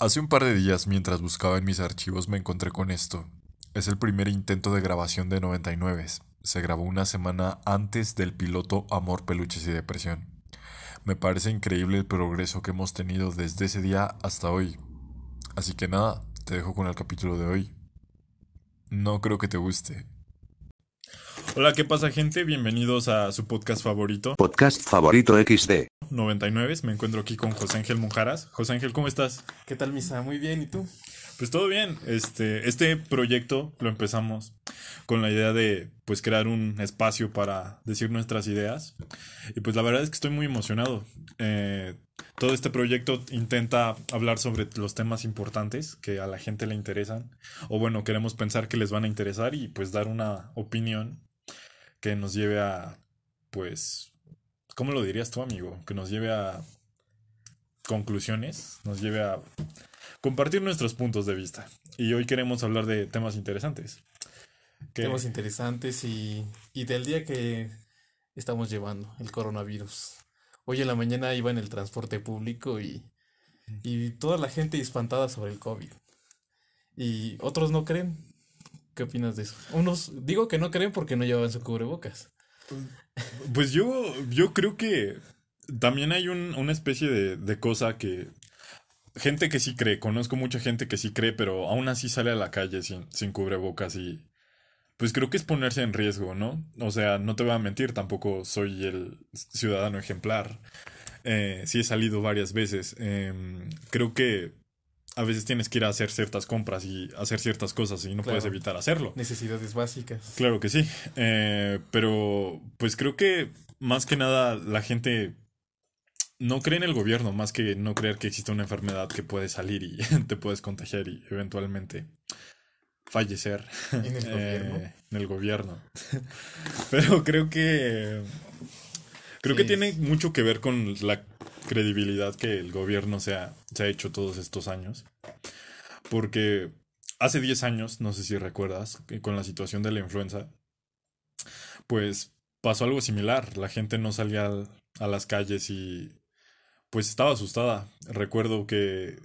Hace un par de días, mientras buscaba en mis archivos, me encontré con esto. Es el primer intento de grabación de 99. Se grabó una semana antes del piloto Amor, Peluches y Depresión. Me parece increíble el progreso que hemos tenido desde ese día hasta hoy. Así que nada, te dejo con el capítulo de hoy. No creo que te guste. Hola, ¿qué pasa gente? Bienvenidos a su podcast favorito. Podcast favorito XD. 99. Me encuentro aquí con José Ángel Monjaras. José Ángel, ¿cómo estás? ¿Qué tal, Misa? Muy bien, ¿y tú? Pues todo bien. Este, este proyecto lo empezamos con la idea de pues crear un espacio para decir nuestras ideas. Y pues la verdad es que estoy muy emocionado. Eh, todo este proyecto intenta hablar sobre los temas importantes que a la gente le interesan. O bueno, queremos pensar que les van a interesar y pues dar una opinión que nos lleve a pues ¿cómo lo dirías tú, amigo? Que nos lleve a conclusiones, nos lleve a compartir nuestros puntos de vista. Y hoy queremos hablar de temas interesantes. Temas interesantes y, y del día que estamos llevando, el coronavirus. Hoy en la mañana iba en el transporte público y, y toda la gente espantada sobre el COVID. Y otros no creen. ¿Qué opinas de eso? Unos digo que no creen porque no llevan su cubrebocas. Pues yo, yo creo que también hay un, una especie de, de cosa que gente que sí cree, conozco mucha gente que sí cree, pero aún así sale a la calle sin, sin cubrebocas y pues creo que es ponerse en riesgo, ¿no? O sea, no te voy a mentir, tampoco soy el ciudadano ejemplar. Eh, sí he salido varias veces. Em, creo que a veces tienes que ir a hacer ciertas compras y hacer ciertas cosas y no puedes evitar hacerlo. Necesidades básicas. Claro que sí. Eh, pero pues creo que más que nada la gente no cree en el gobierno, más que no creer que existe una enfermedad que puede salir y te puedes contagiar y eventualmente fallecer En el eh, gobierno. en el gobierno. Pero creo que creo que tiene mucho que ver con la credibilidad que el gobierno se ha, se ha hecho todos estos años. Porque hace 10 años, no sé si recuerdas, con la situación de la influenza, pues pasó algo similar. La gente no salía al- a las calles y pues estaba asustada. Recuerdo que,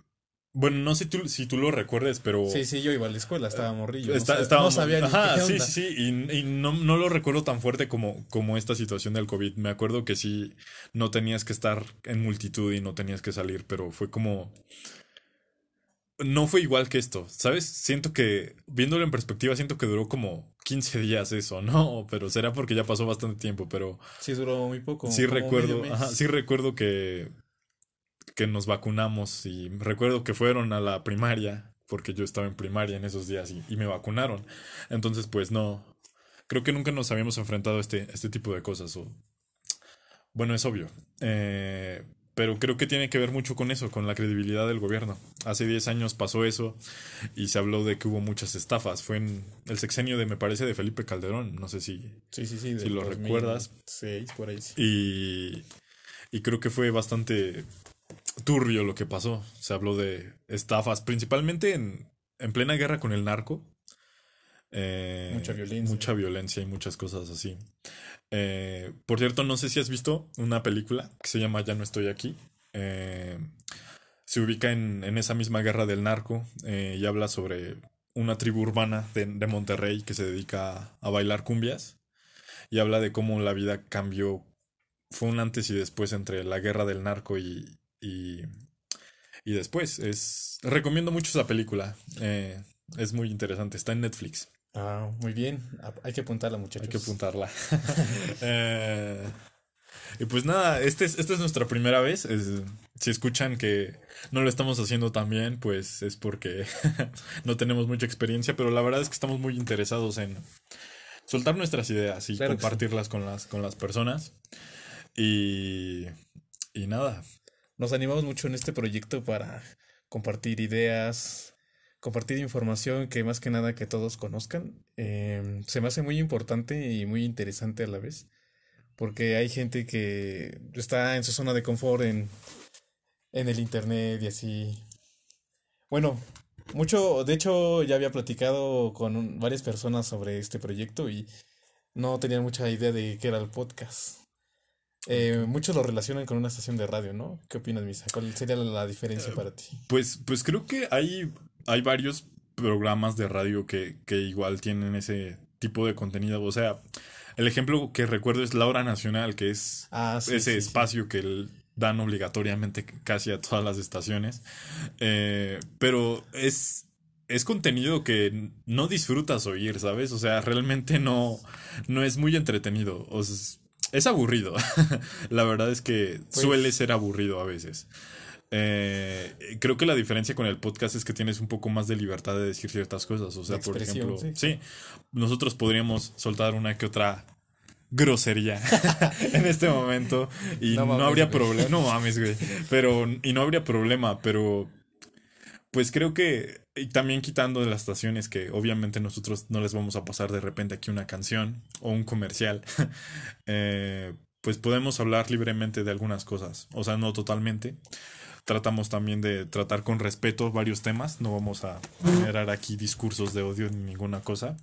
bueno, no sé tú- si tú lo recuerdes, pero... Sí, sí, yo iba a la escuela, estaba morrillo. Está- no, estábamos- no sabía ni Ajá, qué sí, onda. sí, sí, y, y no, no lo recuerdo tan fuerte como, como esta situación del COVID. Me acuerdo que sí, no tenías que estar en multitud y no tenías que salir, pero fue como... No fue igual que esto, ¿sabes? Siento que, viéndolo en perspectiva, siento que duró como 15 días eso, ¿no? Pero será porque ya pasó bastante tiempo, pero Sí, duró muy poco. sí recuerdo, ajá, sí recuerdo que, que nos vacunamos y recuerdo que fueron a la primaria, porque yo estaba en primaria en esos días y, y me vacunaron. Entonces, pues no, creo que nunca nos habíamos enfrentado a este, este tipo de cosas. O, bueno, es obvio. Eh, pero creo que tiene que ver mucho con eso, con la credibilidad del gobierno. Hace 10 años pasó eso y se habló de que hubo muchas estafas. Fue en el sexenio de, me parece, de Felipe Calderón. No sé si, Sí, sí, sí. Si lo recuerdas. 2006, por ahí y, y creo que fue bastante turbio lo que pasó. Se habló de estafas, principalmente en, en plena guerra con el narco. Eh, Mucha violencia. Mucha violencia y muchas cosas así. Eh, por cierto, no sé si has visto una película que se llama Ya no estoy aquí. Eh, se ubica en, en esa misma guerra del narco y habla sobre una tribu urbana de, de Monterrey que se dedica a, a bailar cumbias y habla de cómo la vida cambió. Fue un antes y después entre la guerra del narco y, y, y después. Es, recomiendo mucho esa película. eh, es muy interesante. Está en Netflix. Ah, muy bien. Hay que apuntarla, muchachos. Hay que apuntarla. Eh, y pues nada, este es, esta es nuestra primera vez. Es- si escuchan que no lo estamos haciendo tan bien, pues es porque no tenemos mucha experiencia, pero la verdad es que estamos muy interesados en soltar nuestras ideas y Claro que sí. compartirlas con las, con las personas. Y, y nada, Nos animamos mucho en este proyecto para compartir ideas, compartir información que más que nada que todos conozcan. Em, se me hace muy importante y muy interesante a la vez, porque hay gente que está en su zona de confort en, en el internet y así. Bueno, mucho, de hecho ya había platicado con varias personas sobre este proyecto y no tenían mucha idea de qué era el podcast. Eh, muchos lo relacionan con una estación de radio, ¿no? ¿Qué opinas, Misa? ¿Cuál sería la diferencia para ti? Pues, pues creo que hay, hay varios programas de radio que, que igual tienen ese tipo de contenido. O sea, el ejemplo que recuerdo es La Hora Nacional, que es Ah, sí, ese sí, sí. espacio que el- dan obligatoriamente casi a todas las estaciones. Eh, pero es, es contenido que no disfrutas oír, ¿sabes? O sea, realmente no, no es muy entretenido. O sea, es aburrido. La verdad es que Pues- suele ser aburrido a veces. Eh, creo que la diferencia con el podcast es que tienes un poco más de libertad de decir ciertas cosas. O sea, por ejemplo, sí. sí, nosotros podríamos soltar una que otra grosería en este momento y No no, habría problema. No mames, güey. Pero, y no habría problema, pero pues creo que, y también quitando de las estaciones que obviamente nosotros no les vamos a pasar de repente aquí una canción o un comercial, eh, pues podemos hablar libremente de algunas cosas. O sea, no totalmente. Tratamos también de tratar con respeto varios temas. No vamos a generar aquí discursos de odio ni ninguna cosa.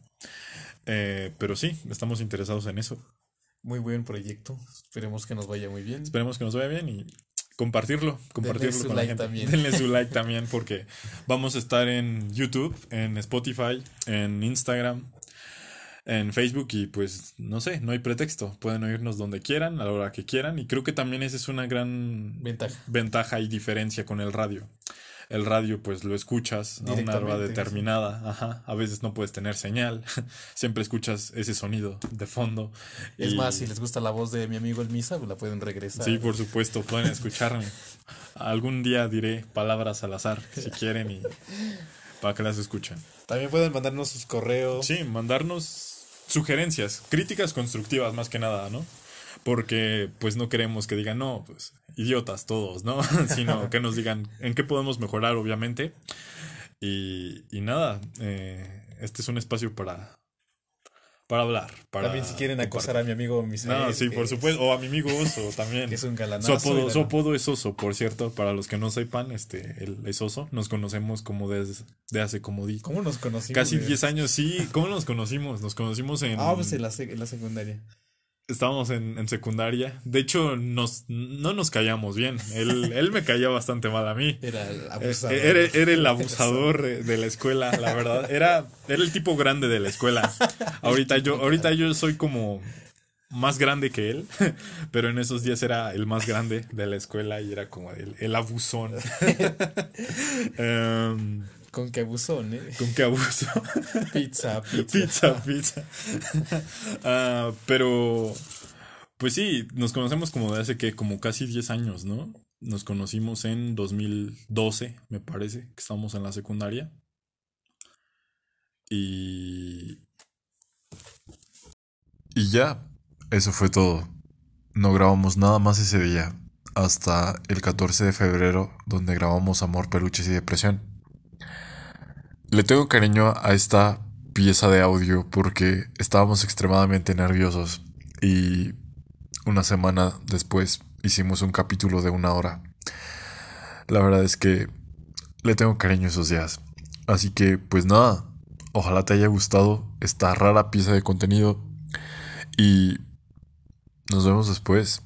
Eh, pero sí, estamos interesados en eso. Muy buen proyecto. Esperemos que nos vaya muy bien. Esperemos que nos vaya bien y compartirlo, compartirlo su con like la gente. también. Denle su like también porque vamos a estar en YouTube, en Spotify, en Instagram, en Facebook y pues no sé, no hay pretexto. Pueden oírnos donde quieran, a la hora que quieran y creo que también esa es una gran Ventaja. ventaja y diferencia con el radio. El radio pues lo escuchas a una hora determinada, ajá. A veces no puedes tener señal, siempre escuchas ese sonido de fondo. Es y- más, si les gusta la voz de mi amigo el Misa, pues la pueden regresar. Sí, por supuesto, pueden escucharme. Algún día diré palabras al azar, si quieren, y para que las escuchen. También pueden mandarnos sus correos. Sí, mandarnos sugerencias, críticas constructivas más que nada, ¿no? Porque pues no queremos que digan, no, pues idiotas todos, ¿no? Sino que nos digan en qué podemos mejorar, obviamente. Y, y nada, eh, este es un espacio para, para hablar. Para También si quieren acosar a mi amigo Misa. No, sí, por supuesto. O a mi amigo Oso también. Que es un Su galanazo. apodo, y su apodo es Oso, por cierto, para los que no sepan, este, él es Oso. Nos conocemos como desde de hace como di- ¿Cómo nos conocimos? casi güey? 10 años. Sí, ¿cómo nos conocimos? Nos conocimos en... Ah, pues en la, sec- en la secundaria. Estábamos en, en secundaria. De hecho, nos, no nos callamos bien. Él, él me caía bastante mal a mí. Era el Eh, abusador. Era, era el abusador de de la escuela, la verdad. Era, era el tipo grande de la escuela. Ahorita yo, ahorita yo soy como más grande que él, pero en esos días era el más grande de la escuela y era como el, el abusón. Em, Con que abusón, ¿eh? ¿Con qué abuso? Pizza, pizza. pizza, pizza. Ah, pero, pues sí, nos conocemos como de hace que como casi 10 años, ¿no? Nos conocimos en 2012, me parece, que estábamos en la secundaria. Y... Y ya, eso fue todo. No grabamos nada más ese día, hasta el 14 de febrero, donde grabamos Amor, Peluches y Depresión. Le tengo cariño a esta pieza de audio porque estábamos extremadamente nerviosos y una semana después hicimos un capítulo de una hora. La verdad es que le tengo cariño esos días. Así que, pues nada, ojalá te haya gustado esta rara pieza de contenido y nos vemos después.